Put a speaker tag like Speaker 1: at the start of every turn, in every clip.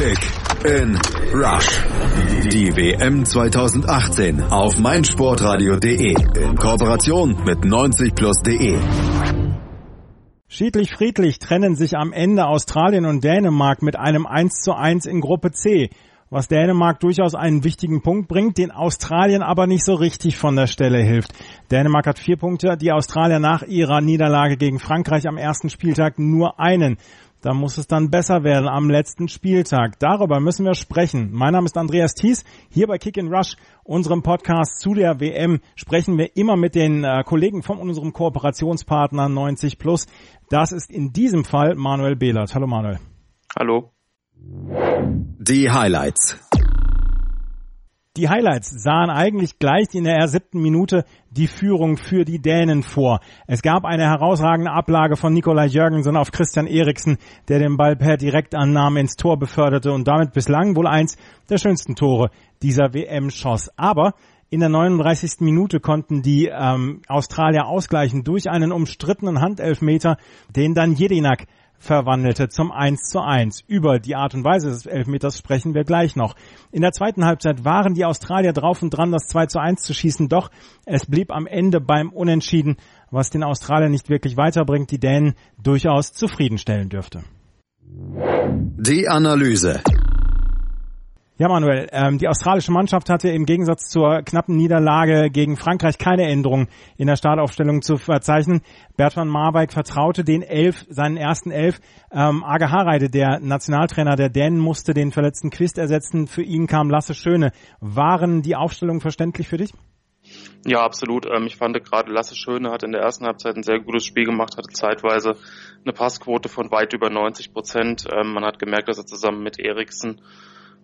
Speaker 1: Kick in Rush. Die WM 2018 auf meinsportradio.de in Kooperation mit 90plus.de.
Speaker 2: Schiedlich friedlich trennen sich am Ende Australien und Dänemark mit einem 1 zu 1 in Gruppe C, was Dänemark durchaus einen wichtigen Punkt bringt, den Australien aber nicht so richtig von der Stelle hilft. Dänemark hat vier Punkte, die Australier nach ihrer Niederlage gegen Frankreich am ersten Spieltag nur einen. Da muss es dann besser werden am letzten Spieltag. Darüber müssen wir sprechen. Mein Name ist Andreas Thies. Hier bei Kick in Rush, unserem Podcast zu der WM, sprechen wir immer mit den äh, Kollegen von unserem Kooperationspartner 90 Plus. Das ist in diesem Fall Manuel Behlert. Hallo Manuel.
Speaker 3: Hallo.
Speaker 1: Die Highlights.
Speaker 2: Die Highlights sahen eigentlich gleich in der siebten Minute die Führung für die Dänen vor. Es gab eine herausragende Ablage von Nikolai Jörgensen auf Christian Eriksen, der den Ball per Direktannahme ins Tor beförderte und damit bislang wohl eins der schönsten Tore dieser WM schoss. Aber in der 39. Minute konnten die ähm, Australier ausgleichen durch einen umstrittenen Handelfmeter, den dann Jedinak verwandelte zum 1 zu 1. Über die Art und Weise des Elfmeters sprechen wir gleich noch. In der zweiten Halbzeit waren die Australier drauf und dran, das 2 zu 1 zu schießen, doch es blieb am Ende beim Unentschieden, was den Australiern nicht wirklich weiterbringt, die Dänen durchaus zufriedenstellen dürfte.
Speaker 1: Die Analyse.
Speaker 2: Ja, Manuel, ähm, die australische Mannschaft hatte im Gegensatz zur knappen Niederlage gegen Frankreich keine Änderung in der Startaufstellung zu verzeichnen. Bertrand Marwijk vertraute den Elf, seinen ersten Elf. Ähm, Age Hareide, der Nationaltrainer der Dänen, musste den verletzten Quist ersetzen. Für ihn kam Lasse Schöne. Waren die Aufstellungen verständlich für dich?
Speaker 3: Ja, absolut. Ähm, ich fand gerade Lasse Schöne hat in der ersten Halbzeit ein sehr gutes Spiel gemacht, hatte zeitweise eine Passquote von weit über 90 Prozent. Ähm, man hat gemerkt, dass er zusammen mit Eriksen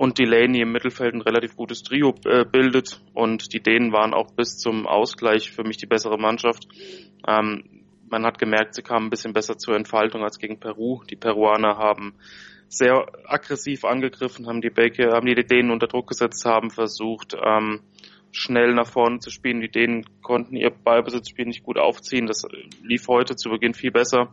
Speaker 3: und Delaney im Mittelfeld ein relativ gutes Trio äh, bildet und die Dänen waren auch bis zum Ausgleich für mich die bessere Mannschaft. Ähm, man hat gemerkt, sie kamen ein bisschen besser zur Entfaltung als gegen Peru. Die Peruaner haben sehr aggressiv angegriffen, haben die Bäcke, haben die Dänen unter Druck gesetzt, haben versucht, ähm, schnell nach vorne zu spielen. Die Dänen konnten ihr Ballbesitzspiel nicht gut aufziehen. Das lief heute zu Beginn viel besser.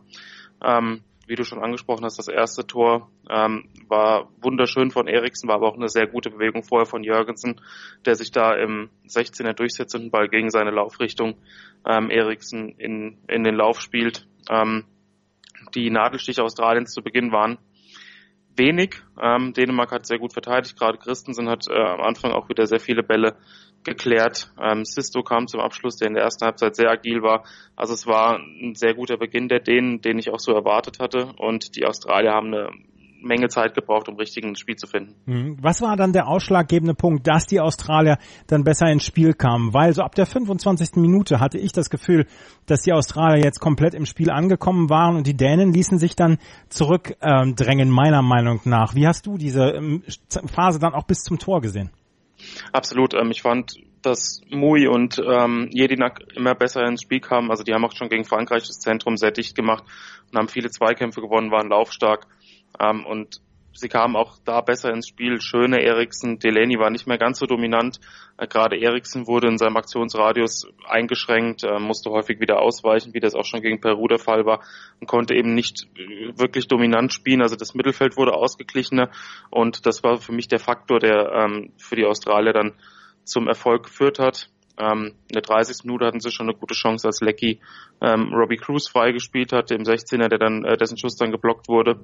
Speaker 3: Ähm, wie du schon angesprochen hast, das erste Tor ähm, war wunderschön von Eriksen, war aber auch eine sehr gute Bewegung vorher von Jürgensen, der sich da im 16er durchsetzenden Ball gegen seine Laufrichtung ähm, Eriksen in, in den Lauf spielt. Ähm, die Nadelstiche Australiens zu Beginn waren wenig. Ähm, Dänemark hat sehr gut verteidigt, gerade Christensen hat äh, am Anfang auch wieder sehr viele Bälle geklärt. Ähm, Sisto kam zum Abschluss, der in der ersten Halbzeit sehr agil war. Also es war ein sehr guter Beginn der Dänen, den ich auch so erwartet hatte. Und die Australier haben eine Menge Zeit gebraucht, um richtig ins Spiel zu finden.
Speaker 2: Mhm. Was war dann der ausschlaggebende Punkt, dass die Australier dann besser ins Spiel kamen? Weil so ab der 25. Minute hatte ich das Gefühl, dass die Australier jetzt komplett im Spiel angekommen waren und die Dänen ließen sich dann zurückdrängen, meiner Meinung nach. Wie hast du diese ähm, Phase dann auch bis zum Tor gesehen?
Speaker 3: Absolut. Ähm, ich fand, dass Mui und ähm, Jedinak immer besser ins Spiel kamen. Also die haben auch schon gegen Frankreich das Zentrum sehr dicht gemacht und haben viele Zweikämpfe gewonnen, waren laufstark. Ähm, und sie kamen auch da besser ins Spiel. Schöne Eriksen, Delaney war nicht mehr ganz so dominant. Äh, Gerade Eriksen wurde in seinem Aktionsradius eingeschränkt, äh, musste häufig wieder ausweichen, wie das auch schon gegen Peru der Fall war und konnte eben nicht äh, wirklich dominant spielen. Also das Mittelfeld wurde ausgeglichener und das war für mich der Faktor, der ähm, für die Australier dann zum Erfolg geführt hat. Ähm, in der 30. Minute hatten sie schon eine gute Chance, als Lecky ähm, Robbie Cruz freigespielt hat, dem 16er, der dann, äh, dessen Schuss dann geblockt wurde.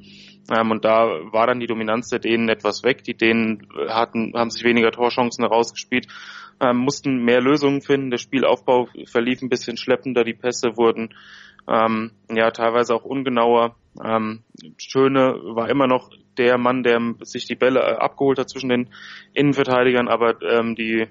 Speaker 3: Ähm, und da war dann die Dominanz der Dänen etwas weg. Die Dänen hatten, haben sich weniger Torchancen herausgespielt, ähm, mussten mehr Lösungen finden. Der Spielaufbau verlief ein bisschen schleppender, die Pässe wurden ähm, ja teilweise auch ungenauer. Ähm, Schöne war immer noch der Mann, der sich die Bälle äh, abgeholt hat zwischen den Innenverteidigern, aber ähm, die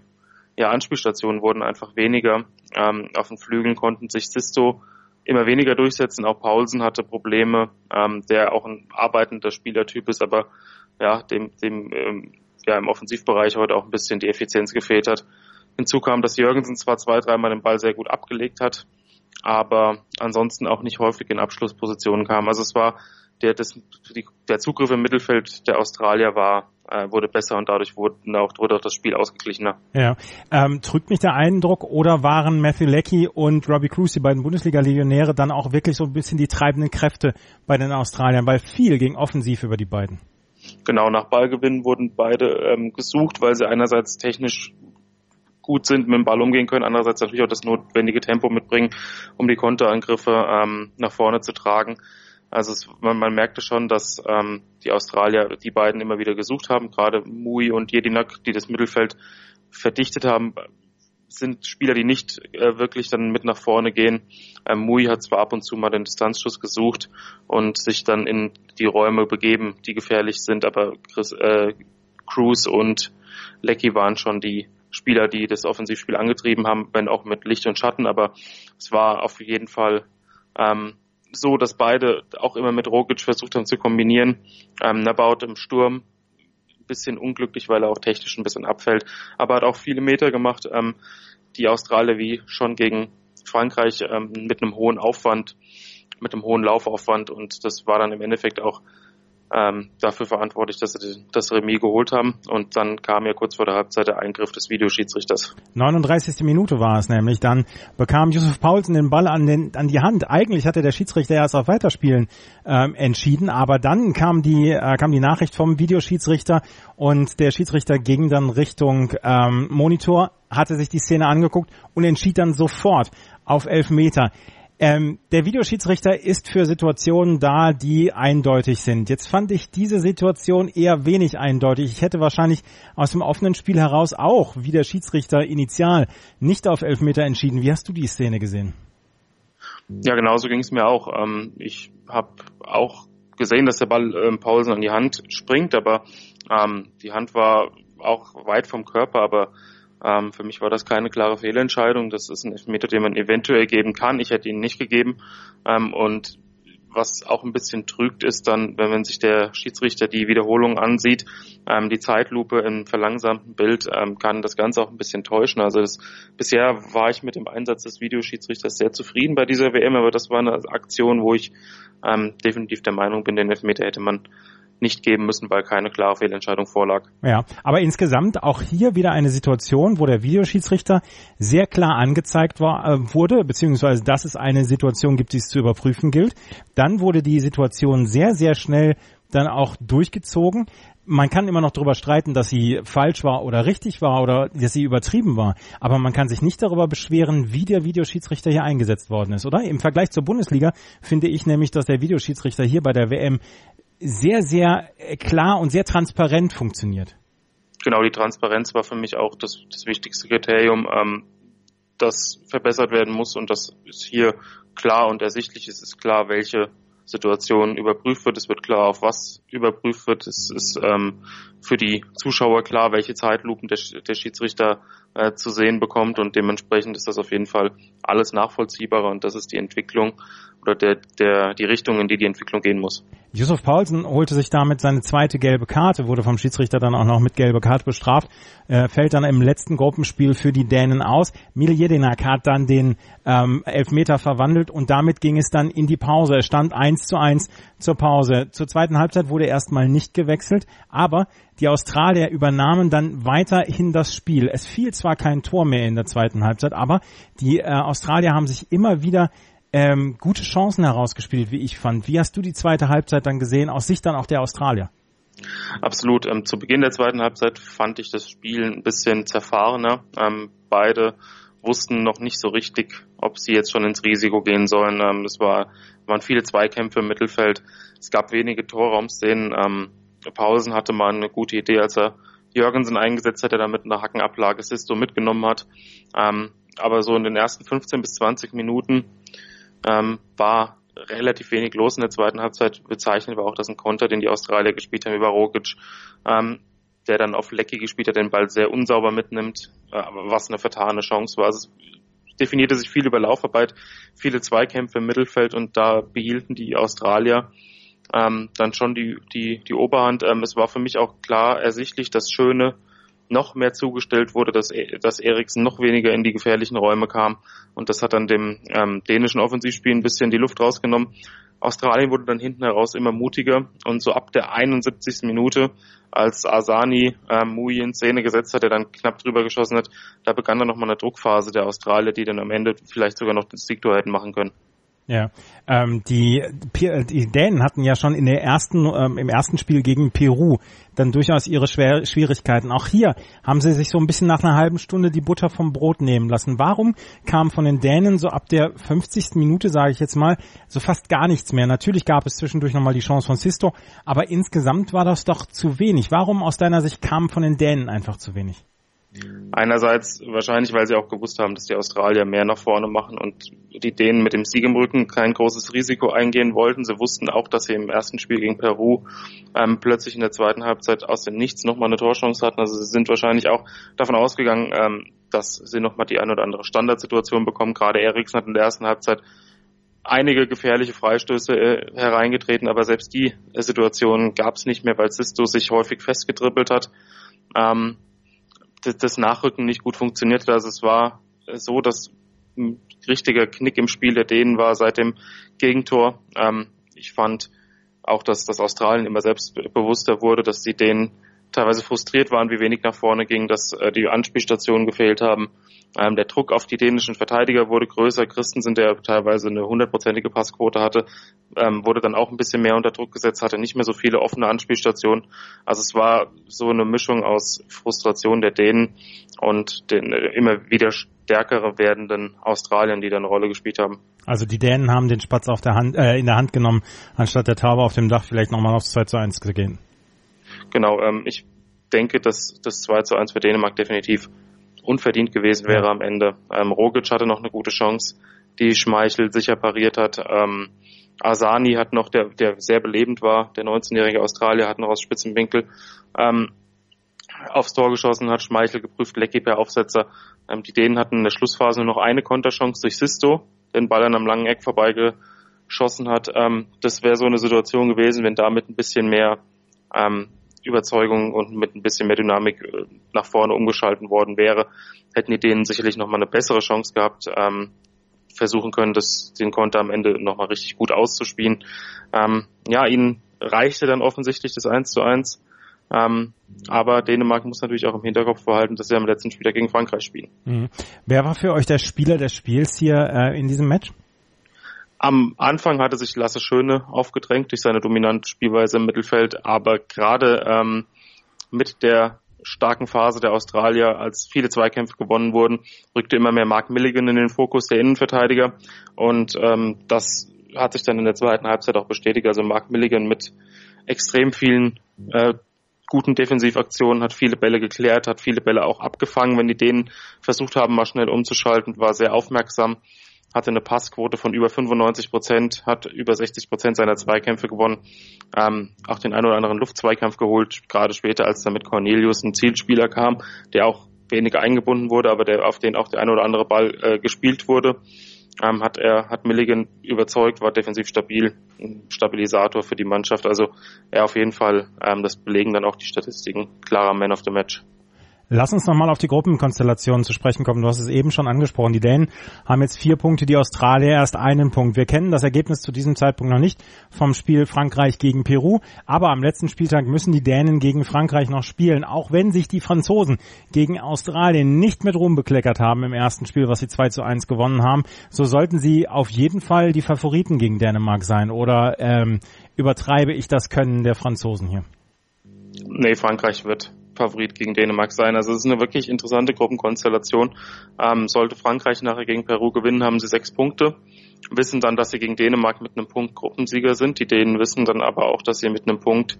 Speaker 3: ja, Anspielstationen wurden einfach weniger. Ähm, auf den Flügeln konnten sich Sisto immer weniger durchsetzen. Auch Paulsen hatte Probleme, ähm, der auch ein arbeitender Spielertyp ist, aber ja, dem, dem ähm, ja im Offensivbereich heute auch ein bisschen die Effizienz gefehlt hat. Hinzu kam, dass Jürgensen zwar zwei, dreimal den Ball sehr gut abgelegt hat, aber ansonsten auch nicht häufig in Abschlusspositionen kam. Also es war der, das, die, der Zugriff im Mittelfeld der Australier war äh, wurde besser und dadurch wurde auch, wurde auch das Spiel ausgeglichener.
Speaker 2: Ja, ähm, trügt mich der Eindruck oder waren Matthew Leckie und Robbie Cruz, die beiden Bundesliga-Legionäre, dann auch wirklich so ein bisschen die treibenden Kräfte bei den Australiern, weil viel ging offensiv über die beiden?
Speaker 3: Genau, nach Ballgewinn wurden beide ähm, gesucht, weil sie einerseits technisch gut sind, mit dem Ball umgehen können, andererseits natürlich auch das notwendige Tempo mitbringen, um die Konterangriffe ähm, nach vorne zu tragen. Also es, man, man merkte schon, dass ähm, die Australier die beiden immer wieder gesucht haben, gerade Mui und Jedinak, die das Mittelfeld verdichtet haben, sind Spieler, die nicht äh, wirklich dann mit nach vorne gehen. Ähm, Mui hat zwar ab und zu mal den Distanzschuss gesucht und sich dann in die Räume begeben, die gefährlich sind, aber Chris, äh, Cruz und Lecky waren schon die Spieler, die das Offensivspiel angetrieben haben, wenn auch mit Licht und Schatten, aber es war auf jeden Fall ähm, so, dass beide auch immer mit Rogic versucht haben zu kombinieren. Ähm, Nabaut im Sturm bisschen unglücklich, weil er auch technisch ein bisschen abfällt, aber hat auch viele Meter gemacht. Ähm, die Australier wie schon gegen Frankreich ähm, mit einem hohen Aufwand, mit einem hohen Laufaufwand und das war dann im Endeffekt auch ähm, dafür verantwortlich, dass sie das Remis geholt haben. Und dann kam ja kurz vor der Halbzeit der Eingriff des Videoschiedsrichters.
Speaker 2: 39. Minute war es nämlich. Dann bekam Josef Paulsen den Ball an, den, an die Hand. Eigentlich hatte der Schiedsrichter erst auf Weiterspielen ähm, entschieden, aber dann kam die, äh, kam die Nachricht vom Videoschiedsrichter und der Schiedsrichter ging dann Richtung ähm, Monitor, hatte sich die Szene angeguckt und entschied dann sofort auf elf Meter. Ähm, der Videoschiedsrichter ist für Situationen da, die eindeutig sind. Jetzt fand ich diese Situation eher wenig eindeutig. Ich hätte wahrscheinlich aus dem offenen Spiel heraus auch, wie der Schiedsrichter initial, nicht auf Elfmeter entschieden. Wie hast du die Szene gesehen?
Speaker 3: Ja, genauso ging es mir auch. Ähm, ich habe auch gesehen, dass der Ball ähm, Paulsen an die Hand springt, aber ähm, die Hand war auch weit vom Körper, aber ähm, für mich war das keine klare Fehlentscheidung. Das ist ein Elfmeter, den man eventuell geben kann. Ich hätte ihn nicht gegeben. Ähm, und was auch ein bisschen trügt, ist dann, wenn man sich der Schiedsrichter die Wiederholung ansieht, ähm, die Zeitlupe im verlangsamten Bild ähm, kann das Ganze auch ein bisschen täuschen. Also das, bisher war ich mit dem Einsatz des Videoschiedsrichters sehr zufrieden bei dieser WM, aber das war eine Aktion, wo ich ähm, definitiv der Meinung bin, den Elfmeter hätte man nicht geben müssen, weil keine klare Fehlentscheidung vorlag.
Speaker 2: Ja, aber insgesamt auch hier wieder eine Situation, wo der Videoschiedsrichter sehr klar angezeigt war, äh, wurde, beziehungsweise dass es eine Situation gibt, die es zu überprüfen gilt. Dann wurde die Situation sehr, sehr schnell dann auch durchgezogen. Man kann immer noch darüber streiten, dass sie falsch war oder richtig war oder dass sie übertrieben war. Aber man kann sich nicht darüber beschweren, wie der Videoschiedsrichter hier eingesetzt worden ist, oder? Im Vergleich zur Bundesliga finde ich nämlich, dass der Videoschiedsrichter hier bei der WM sehr, sehr äh, klar und sehr transparent funktioniert.
Speaker 3: Genau, die Transparenz war für mich auch das, das wichtigste Kriterium, ähm, das verbessert werden muss und das ist hier klar und ersichtlich. Es ist klar, welche Situation überprüft wird. Es wird klar, auf was überprüft wird. Es ist ähm, für die Zuschauer klar, welche Zeitlupen der, der Schiedsrichter äh, zu sehen bekommt und dementsprechend ist das auf jeden Fall alles nachvollziehbarer und das ist die Entwicklung oder der, der, die Richtung, in die die Entwicklung gehen muss.
Speaker 2: Yusuf Paulsen holte sich damit seine zweite gelbe Karte, wurde vom Schiedsrichter dann auch noch mit gelber Karte bestraft, äh, fällt dann im letzten Gruppenspiel für die Dänen aus. Mil Jedinak hat dann den ähm, Elfmeter verwandelt und damit ging es dann in die Pause. Es stand eins zu eins zur Pause. Zur zweiten Halbzeit wurde erstmal nicht gewechselt, aber die Australier übernahmen dann weiterhin das Spiel. Es fiel zwar kein Tor mehr in der zweiten Halbzeit, aber die äh, Australier haben sich immer wieder ähm, gute Chancen herausgespielt, wie ich fand. Wie hast du die zweite Halbzeit dann gesehen, aus Sicht dann auch der Australier?
Speaker 3: Absolut. Ähm, zu Beginn der zweiten Halbzeit fand ich das Spiel ein bisschen zerfahrener. Ähm, beide wussten noch nicht so richtig, ob sie jetzt schon ins Risiko gehen sollen. Ähm, es war, waren viele Zweikämpfe im Mittelfeld. Es gab wenige Torraumszenen. Ähm, Pausen hatte mal eine gute Idee, als er Jürgensen eingesetzt hat, der damit eine Hackenablage Sisto mitgenommen hat. Ähm, aber so in den ersten 15 bis 20 Minuten ähm, war relativ wenig los in der zweiten Halbzeit. Bezeichnet war auch, dass ein Konter, den die Australier gespielt haben über Rogic, ähm, der dann auf Lecky gespielt hat, den Ball sehr unsauber mitnimmt, äh, was eine vertane Chance war. Also es definierte sich viel über Laufarbeit, viele Zweikämpfe im Mittelfeld und da behielten die Australier ähm, dann schon die, die, die Oberhand. Ähm, es war für mich auch klar ersichtlich, dass Schöne noch mehr zugestellt wurde, dass, dass Eriksen noch weniger in die gefährlichen Räume kam. Und das hat dann dem ähm, dänischen Offensivspiel ein bisschen die Luft rausgenommen. Australien wurde dann hinten heraus immer mutiger und so ab der 71. Minute, als Asani äh, Mui in Szene gesetzt hat, der dann knapp drüber geschossen hat, da begann dann nochmal eine Druckphase der Australier, die dann am Ende vielleicht sogar noch den Siegtor hätten machen können.
Speaker 2: Ja, ähm, die, die Dänen hatten ja schon in der ersten, ähm, im ersten Spiel gegen Peru dann durchaus ihre Schwer Schwierigkeiten. Auch hier haben sie sich so ein bisschen nach einer halben Stunde die Butter vom Brot nehmen lassen. Warum kam von den Dänen so ab der 50. Minute, sage ich jetzt mal, so fast gar nichts mehr? Natürlich gab es zwischendurch nochmal die Chance von Sisto, aber insgesamt war das doch zu wenig. Warum aus deiner Sicht kam von den Dänen einfach zu wenig?
Speaker 3: Einerseits wahrscheinlich, weil sie auch gewusst haben, dass die Australier mehr nach vorne machen und die Dänen mit dem Sieg im Rücken kein großes Risiko eingehen wollten. Sie wussten auch, dass sie im ersten Spiel gegen Peru ähm, plötzlich in der zweiten Halbzeit aus dem Nichts nochmal eine Torchance hatten. Also sie sind wahrscheinlich auch davon ausgegangen, ähm, dass sie nochmal die ein oder andere Standardsituation bekommen. Gerade Eriksen hat in der ersten Halbzeit einige gefährliche Freistöße äh, hereingetreten, aber selbst die Situation gab es nicht mehr, weil Sisto sich häufig festgedribbelt hat. Ähm, das Nachrücken nicht gut funktioniert hat. Also es war so, dass ein richtiger Knick im Spiel der Dänen war seit dem Gegentor. Ähm, ich fand auch, dass das Australien immer selbstbewusster wurde, dass die Dänen teilweise frustriert waren, wie wenig nach vorne ging, dass äh, die Anspielstationen gefehlt haben. Ähm, der Druck auf die dänischen Verteidiger wurde größer. Christensen, der teilweise eine hundertprozentige Passquote hatte, ähm, wurde dann auch ein bisschen mehr unter Druck gesetzt, hatte nicht mehr so viele offene Anspielstationen. Also es war so eine Mischung aus Frustration der Dänen und den äh, immer wieder stärkere werdenden Australiern, die da eine Rolle gespielt haben.
Speaker 2: Also die Dänen haben den Spatz auf der Hand, äh, in der Hand genommen, anstatt der Taube auf dem Dach vielleicht nochmal aufs 2 zu 1 zu gehen.
Speaker 3: Genau, ähm, ich denke, dass das 2 zu 1 für Dänemark definitiv unverdient gewesen wäre am Ende. Ähm, Rogic hatte noch eine gute Chance, die Schmeichel sicher pariert hat. Ähm, Asani hat noch, der, der sehr belebend war, der 19-jährige Australier hat noch aus spitzem Winkel ähm, aufs Tor geschossen, hat Schmeichel geprüft, Lecky per Aufsetzer. Ähm, die Dänen hatten in der Schlussphase nur noch eine Konterchance durch Sisto, den Ball an einem langen Eck vorbeigeschossen hat. Ähm, das wäre so eine Situation gewesen, wenn damit ein bisschen mehr ähm, Überzeugung und mit ein bisschen mehr Dynamik äh, nach vorne umgeschalten worden wäre, hätten die denen sicherlich nochmal eine bessere Chance gehabt, ähm, versuchen können, das, den Konter am Ende nochmal richtig gut auszuspielen. Ähm, ja, ihnen reichte dann offensichtlich das 1 zu 1. Ähm, aber Dänemark muss natürlich auch im Hinterkopf behalten, dass sie am letzten Spiel gegen Frankreich spielen.
Speaker 2: Mhm. Wer war für euch der Spieler des Spiels hier äh, in diesem Match?
Speaker 3: Am Anfang hatte sich Lasse Schöne aufgedrängt durch seine dominante Spielweise im Mittelfeld, aber gerade ähm, mit der starken Phase der Australier, als viele Zweikämpfe gewonnen wurden, rückte immer mehr Mark Milligan in den Fokus der Innenverteidiger. Und ähm, das hat sich dann in der zweiten Halbzeit auch bestätigt. Also Mark Milligan mit extrem vielen äh, guten Defensivaktionen, hat viele Bälle geklärt, hat viele Bälle auch abgefangen, wenn die denen versucht haben, mal schnell umzuschalten, war sehr aufmerksam hatte eine Passquote von über 95 Prozent, hat über 60 Prozent seiner Zweikämpfe gewonnen, ähm, auch den ein oder anderen Luftzweikampf geholt, gerade später, als dann mit Cornelius ein Zielspieler kam, der auch weniger eingebunden wurde, aber der auf den auch der ein oder andere Ball äh, gespielt wurde. Ähm, hat er hat Milligan überzeugt, war defensiv stabil, ein Stabilisator für die Mannschaft. Also er auf jeden Fall, ähm, das belegen dann auch die Statistiken, klarer Man of the Match.
Speaker 2: Lass uns nochmal auf die Gruppenkonstellationen zu sprechen kommen. Du hast es eben schon angesprochen. Die Dänen haben jetzt vier Punkte, die Australier erst einen Punkt. Wir kennen das Ergebnis zu diesem Zeitpunkt noch nicht vom Spiel Frankreich gegen Peru. Aber am letzten Spieltag müssen die Dänen gegen Frankreich noch spielen. Auch wenn sich die Franzosen gegen Australien nicht mit Ruhm bekleckert haben im ersten Spiel, was sie 2 zu 1 gewonnen haben, so sollten sie auf jeden Fall die Favoriten gegen Dänemark sein. Oder ähm, übertreibe ich das Können der Franzosen hier?
Speaker 3: Nee, Frankreich wird Favorit gegen Dänemark sein. Also es ist eine wirklich interessante Gruppenkonstellation. Ähm, sollte Frankreich nachher gegen Peru gewinnen, haben sie sechs Punkte, wissen dann, dass sie gegen Dänemark mit einem Punkt Gruppensieger sind. Die Dänen wissen dann aber auch, dass sie mit einem Punkt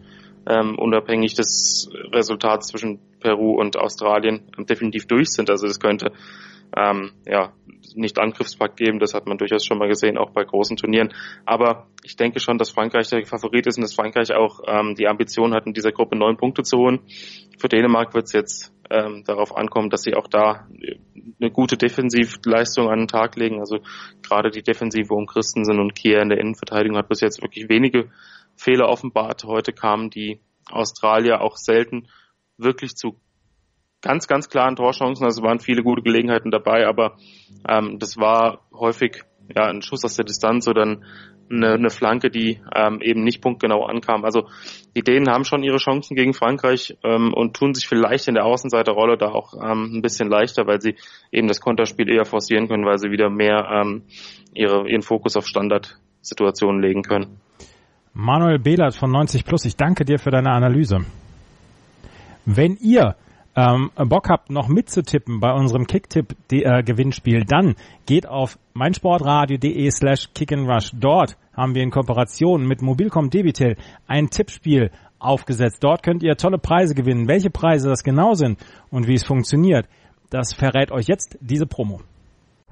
Speaker 3: ähm, unabhängig des Resultats zwischen Peru und Australien definitiv durch sind. Also es könnte ähm, ja, nicht Angriffspakt geben. Das hat man durchaus schon mal gesehen, auch bei großen Turnieren. Aber ich denke schon, dass Frankreich der Favorit ist und dass Frankreich auch ähm, die Ambition hat, in dieser Gruppe neun Punkte zu holen. Für Dänemark wird es jetzt ähm, darauf ankommen, dass sie auch da eine gute Defensivleistung an den Tag legen. Also gerade die Defensive um Christensen und Kier in der Innenverteidigung hat bis jetzt wirklich wenige Fehler offenbart. Heute kamen die Australier auch selten wirklich zu ganz, ganz klaren Torchancen. Also waren viele gute Gelegenheiten dabei, aber ähm, das war häufig ja, ein Schuss aus der Distanz oder ein, eine, eine Flanke, die ähm, eben nicht punktgenau ankam. Also die Dänen haben schon ihre Chancen gegen Frankreich ähm, und tun sich vielleicht in der Außenseiterrolle da auch ähm, ein bisschen leichter, weil sie eben das Konterspiel eher forcieren können, weil sie wieder mehr ähm, ihre, ihren Fokus auf Standardsituationen legen können.
Speaker 2: Manuel Behlert von 90 Plus, ich danke dir für deine Analyse. Wenn ihr ähm, Bock habt, noch mitzutippen bei unserem Kicktipp-Gewinnspiel, äh, dann geht auf meinsportradio.de slash kickandrush. Dort haben wir in Kooperation mit Mobilcom Debitel ein Tippspiel aufgesetzt. Dort könnt ihr tolle Preise gewinnen. Welche Preise das genau sind und wie es funktioniert, das verrät euch jetzt diese Promo.